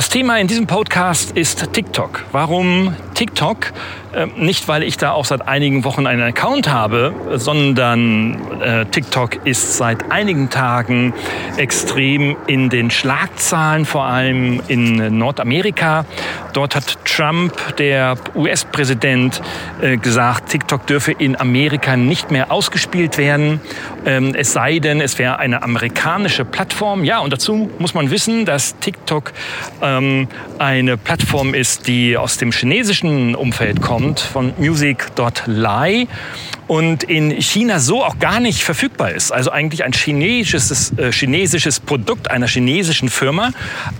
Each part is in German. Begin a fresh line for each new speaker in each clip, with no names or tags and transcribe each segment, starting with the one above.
Das Thema in diesem Podcast ist TikTok. Warum TikTok? Äh, nicht, weil ich da auch seit einigen Wochen einen Account habe, sondern äh, TikTok ist seit einigen Tagen extrem in den Schlagzahlen, vor allem in Nordamerika. Dort hat Trump, der US-Präsident, äh, gesagt, TikTok dürfe in Amerika nicht mehr ausgespielt werden. Ähm, es sei denn, es wäre eine amerikanische Plattform. Ja, und dazu muss man wissen, dass TikTok ähm, eine Plattform ist, die aus dem chinesischen Umfeld kommt kommt von Music.ly und in China so auch gar nicht verfügbar ist. Also eigentlich ein chinesisches, äh, chinesisches Produkt einer chinesischen Firma,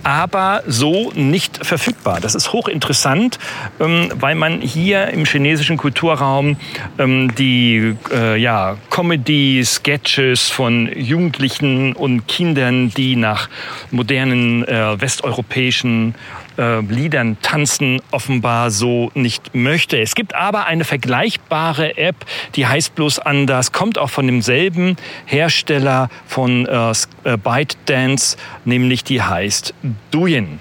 aber so nicht verfügbar. Das ist hochinteressant, ähm, weil man hier im chinesischen Kulturraum ähm, die äh, ja, Comedy-Sketches von Jugendlichen und Kindern, die nach modernen äh, westeuropäischen äh, Liedern tanzen offenbar so nicht möchte. Es gibt aber eine vergleichbare App, die heißt bloß anders, kommt auch von demselben Hersteller von äh, äh ByteDance, nämlich die heißt Douyin.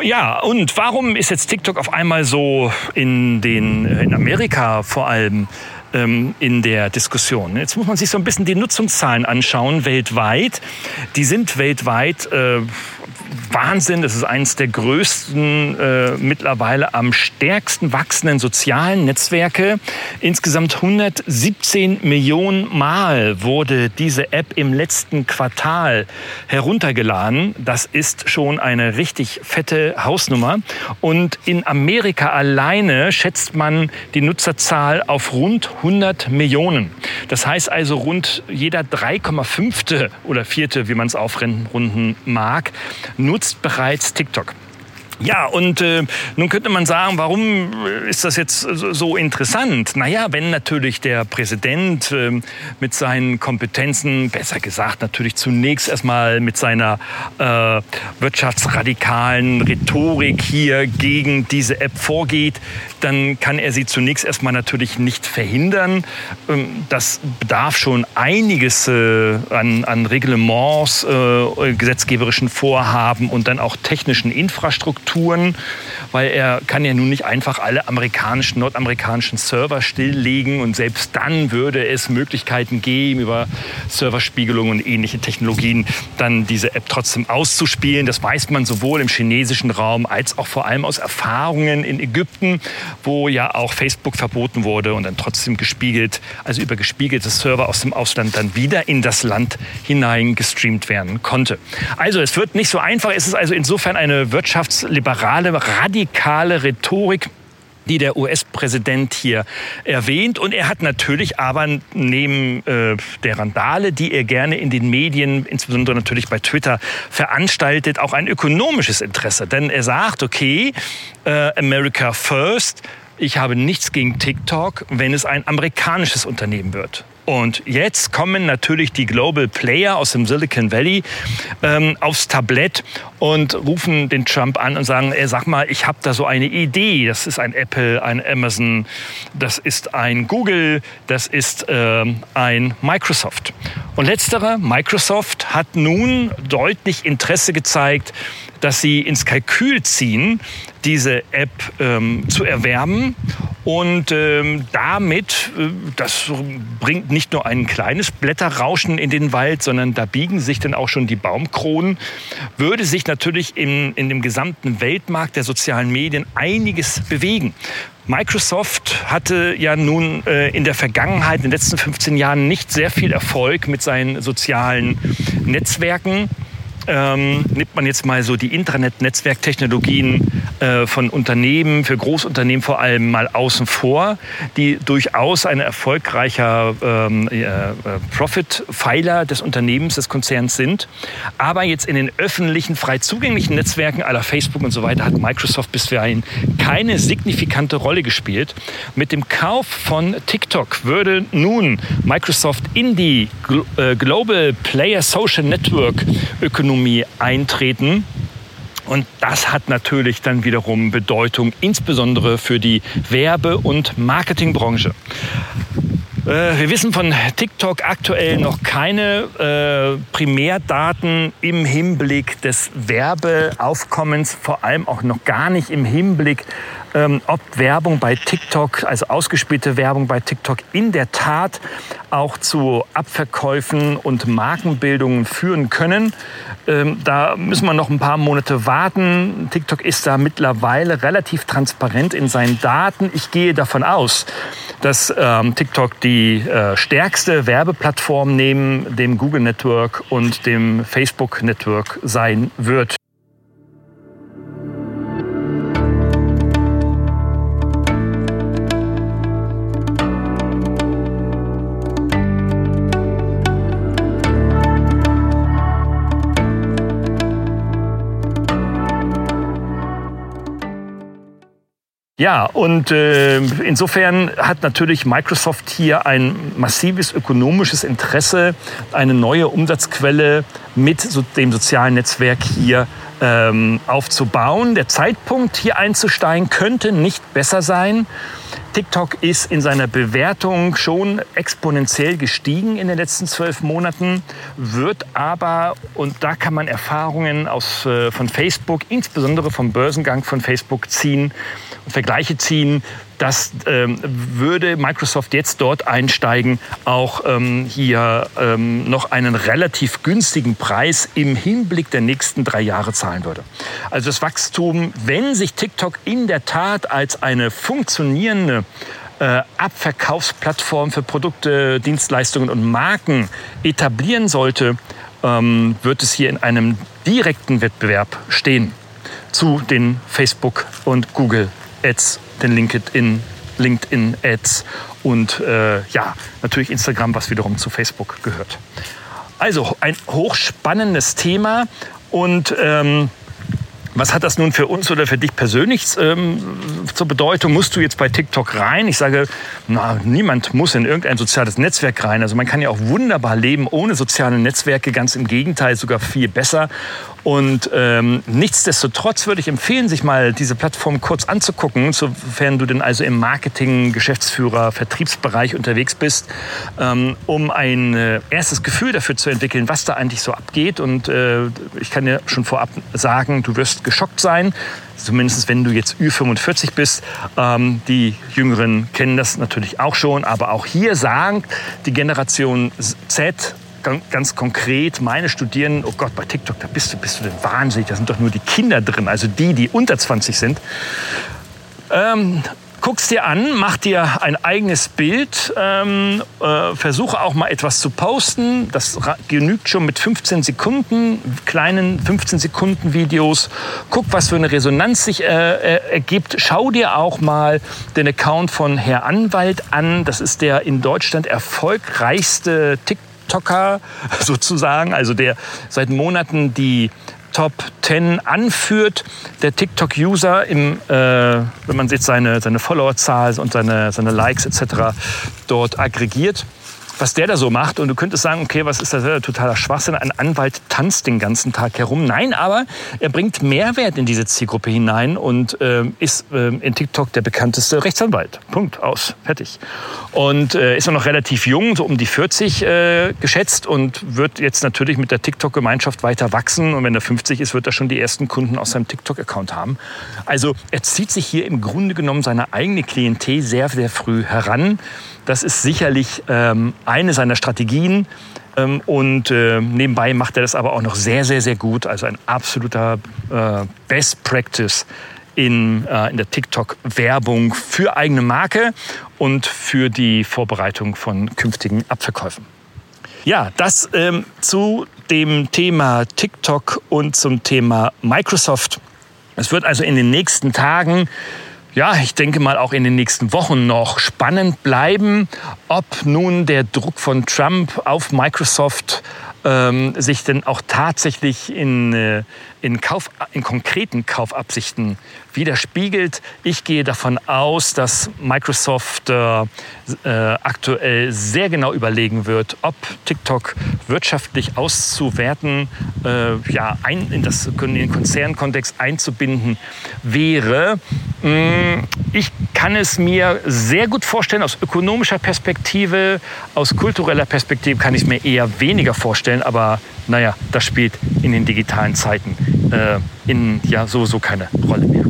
Ja, und warum ist jetzt TikTok auf einmal so in, den, äh, in Amerika vor allem ähm, in der Diskussion? Jetzt muss man sich so ein bisschen die Nutzungszahlen anschauen weltweit. Die sind weltweit äh, Wahnsinn. Das ist eines der größten, äh, mittlerweile am stärksten wachsenden sozialen Netzwerke. Insgesamt 117 Millionen Mal wurde diese App im letzten Quartal heruntergeladen. Das ist schon eine richtig fette Hausnummer. Und in Amerika alleine schätzt man die Nutzerzahl auf rund 100 Millionen. Das heißt also rund jeder 3,5. oder vierte, wie man es aufrunden mag, nutzt bereits TikTok. Ja, und äh, nun könnte man sagen, warum ist das jetzt so interessant? Naja, wenn natürlich der Präsident äh, mit seinen Kompetenzen, besser gesagt natürlich zunächst erstmal mit seiner äh, wirtschaftsradikalen Rhetorik hier gegen diese App vorgeht, dann kann er sie zunächst erstmal natürlich nicht verhindern. Ähm, das bedarf schon einiges äh, an, an Reglements, äh, gesetzgeberischen Vorhaben und dann auch technischen Infrastrukturen. Strukturen, weil er kann ja nun nicht einfach alle amerikanischen, nordamerikanischen Server stilllegen und selbst dann würde es Möglichkeiten geben, über Serverspiegelung und ähnliche Technologien dann diese App trotzdem auszuspielen. Das weiß man sowohl im chinesischen Raum als auch vor allem aus Erfahrungen in Ägypten, wo ja auch Facebook verboten wurde und dann trotzdem gespiegelt, also über gespiegelte Server aus dem Ausland dann wieder in das Land hinein gestreamt werden konnte. Also es wird nicht so einfach. Es ist also insofern eine wirtschaftsliberale liberale, radikale Rhetorik die der US-Präsident hier erwähnt. Und er hat natürlich aber neben äh, der Randale, die er gerne in den Medien, insbesondere natürlich bei Twitter, veranstaltet, auch ein ökonomisches Interesse. Denn er sagt, okay, äh, America First, ich habe nichts gegen TikTok, wenn es ein amerikanisches Unternehmen wird. Und jetzt kommen natürlich die Global Player aus dem Silicon Valley ähm, aufs Tablett und rufen den Trump an und sagen, ey, sag mal, ich habe da so eine Idee. Das ist ein Apple, ein Amazon, das ist ein Google, das ist ähm, ein Microsoft. Und letztere, Microsoft, hat nun deutlich Interesse gezeigt, dass sie ins Kalkül ziehen, diese App ähm, zu erwerben. Und ähm, damit, äh, das bringt nicht nur ein kleines Blätterrauschen in den Wald, sondern da biegen sich dann auch schon die Baumkronen, würde sich natürlich in, in dem gesamten Weltmarkt der sozialen Medien einiges bewegen. Microsoft hatte ja nun äh, in der Vergangenheit, in den letzten 15 Jahren, nicht sehr viel Erfolg mit seinen sozialen Netzwerken ähm, nimmt man jetzt mal so die Internet-Netzwerktechnologien äh, von Unternehmen, für Großunternehmen vor allem mal außen vor, die durchaus ein erfolgreicher ähm, äh, Profit-Pfeiler des Unternehmens, des Konzerns sind. Aber jetzt in den öffentlichen, frei zugänglichen Netzwerken aller Facebook und so weiter hat Microsoft bisweilen keine signifikante Rolle gespielt. Mit dem Kauf von TikTok würde nun Microsoft in die äh, Global Player Social Network Ökonomie eintreten. Und das hat natürlich dann wiederum Bedeutung, insbesondere für die Werbe- und Marketingbranche. Äh, wir wissen von TikTok aktuell noch keine äh, Primärdaten im Hinblick des Werbeaufkommens, vor allem auch noch gar nicht im Hinblick, ähm, ob Werbung bei TikTok, also ausgespielte Werbung bei TikTok in der Tat auch zu Abverkäufen und Markenbildungen führen können. Ähm, da müssen wir noch ein paar Monate warten. TikTok ist da mittlerweile relativ transparent in seinen Daten. Ich gehe davon aus, dass ähm, TikTok die äh, stärkste Werbeplattform neben dem Google Network und dem Facebook Network sein wird. Ja, und äh, insofern hat natürlich Microsoft hier ein massives ökonomisches Interesse, eine neue Umsatzquelle mit so, dem sozialen Netzwerk hier ähm, aufzubauen. Der Zeitpunkt hier einzusteigen könnte nicht besser sein. TikTok ist in seiner Bewertung schon exponentiell gestiegen in den letzten zwölf Monaten, wird aber, und da kann man Erfahrungen aus, äh, von Facebook, insbesondere vom Börsengang von Facebook ziehen, Vergleiche ziehen, das ähm, würde Microsoft jetzt dort einsteigen, auch ähm, hier ähm, noch einen relativ günstigen Preis im Hinblick der nächsten drei Jahre zahlen würde. Also das Wachstum, wenn sich TikTok in der Tat als eine funktionierende äh, Abverkaufsplattform für Produkte, Dienstleistungen und Marken etablieren sollte, ähm, wird es hier in einem direkten Wettbewerb stehen zu den Facebook und Google Ads, den LinkedIn, LinkedIn Ads und äh, ja, natürlich Instagram, was wiederum zu Facebook gehört. Also ein hochspannendes Thema und ähm, was hat das nun für uns oder für dich persönlich ähm, zur Bedeutung? Musst du jetzt bei TikTok rein? Ich sage, na, niemand muss in irgendein soziales Netzwerk rein. Also man kann ja auch wunderbar leben ohne soziale Netzwerke, ganz im Gegenteil, sogar viel besser. Und ähm, nichtsdestotrotz würde ich empfehlen, sich mal diese Plattform kurz anzugucken, sofern du denn also im Marketing, Geschäftsführer, Vertriebsbereich unterwegs bist, ähm, um ein äh, erstes Gefühl dafür zu entwickeln, was da eigentlich so abgeht. Und äh, ich kann dir schon vorab sagen, du wirst geschockt sein, zumindest wenn du jetzt Ü45 bist. Ähm, die Jüngeren kennen das natürlich auch schon, aber auch hier sagen die Generation Z, ganz konkret meine Studierenden, oh Gott, bei TikTok, da bist du, bist du denn wahnsinnig, da sind doch nur die Kinder drin, also die, die unter 20 sind. Ähm, guck's dir an, mach dir ein eigenes Bild, ähm, äh, versuche auch mal etwas zu posten. Das genügt schon mit 15 Sekunden, kleinen 15 Sekunden Videos. Guck, was für eine Resonanz sich äh, äh, ergibt. Schau dir auch mal den Account von Herr Anwalt an. Das ist der in Deutschland erfolgreichste TikTok TikToker sozusagen, also der seit Monaten die Top 10 anführt, der TikTok-User, äh, wenn man jetzt seine, seine Followerzahl und seine, seine Likes etc. dort aggregiert was der da so macht. Und du könntest sagen, okay, was ist das? Totaler Schwachsinn. Ein Anwalt tanzt den ganzen Tag herum. Nein, aber er bringt Mehrwert in diese Zielgruppe hinein und äh, ist äh, in TikTok der bekannteste Rechtsanwalt. Punkt, aus, fertig. Und äh, ist er noch relativ jung, so um die 40 äh, geschätzt und wird jetzt natürlich mit der TikTok-Gemeinschaft weiter wachsen. Und wenn er 50 ist, wird er schon die ersten Kunden aus seinem TikTok-Account haben. Also er zieht sich hier im Grunde genommen seine eigene Klientel sehr, sehr früh heran. Das ist sicherlich ähm, eine seiner Strategien. Ähm, und äh, nebenbei macht er das aber auch noch sehr, sehr, sehr gut. Also ein absoluter äh, Best Practice in, äh, in der TikTok-Werbung für eigene Marke und für die Vorbereitung von künftigen Abverkäufen. Ja, das ähm, zu dem Thema TikTok und zum Thema Microsoft. Es wird also in den nächsten Tagen ja, ich denke mal auch in den nächsten Wochen noch spannend bleiben, ob nun der Druck von Trump auf Microsoft ähm, sich denn auch tatsächlich in, äh, in, Kauf, in konkreten Kaufabsichten widerspiegelt. Ich gehe davon aus, dass Microsoft äh, äh, aktuell sehr genau überlegen wird, ob TikTok wirtschaftlich auszuwerten, äh, ja, ein, in, das, in den Konzernkontext einzubinden wäre. Mm, ich kann es mir sehr gut vorstellen, aus ökonomischer Perspektive, aus kultureller Perspektive kann ich es mir eher weniger vorstellen, aber naja, das spielt in den digitalen Zeiten äh, in, ja sowieso keine Rolle mehr.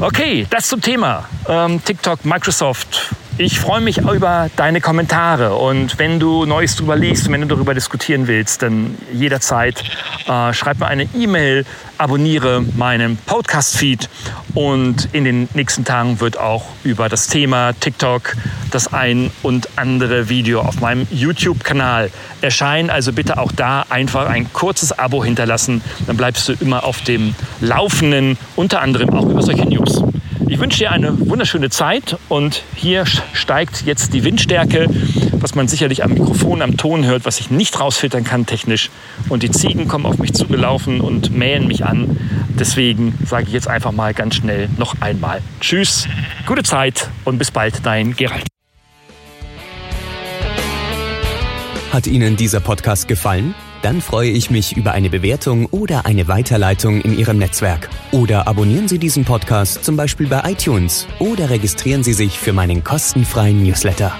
Okay, das zum Thema ähm, TikTok, Microsoft. Ich freue mich über deine Kommentare und wenn du Neues darüber liest und wenn du darüber diskutieren willst, dann jederzeit äh, schreib mir eine E-Mail, abonniere meinen Podcast-Feed und in den nächsten Tagen wird auch über das Thema TikTok das ein und andere Video auf meinem YouTube-Kanal erscheinen. Also bitte auch da einfach ein kurzes Abo hinterlassen, dann bleibst du immer auf dem Laufenden, unter anderem auch über solche News. Ich wünsche dir eine wunderschöne Zeit und hier steigt jetzt die Windstärke, was man sicherlich am Mikrofon, am Ton hört, was ich nicht rausfiltern kann technisch. Und die Ziegen kommen auf mich zugelaufen und mähen mich an. Deswegen sage ich jetzt einfach mal ganz schnell noch einmal Tschüss, gute Zeit und bis bald, dein Gerald.
Hat Ihnen dieser Podcast gefallen? Dann freue ich mich über eine Bewertung oder eine Weiterleitung in Ihrem Netzwerk. Oder abonnieren Sie diesen Podcast zum Beispiel bei iTunes oder registrieren Sie sich für meinen kostenfreien Newsletter.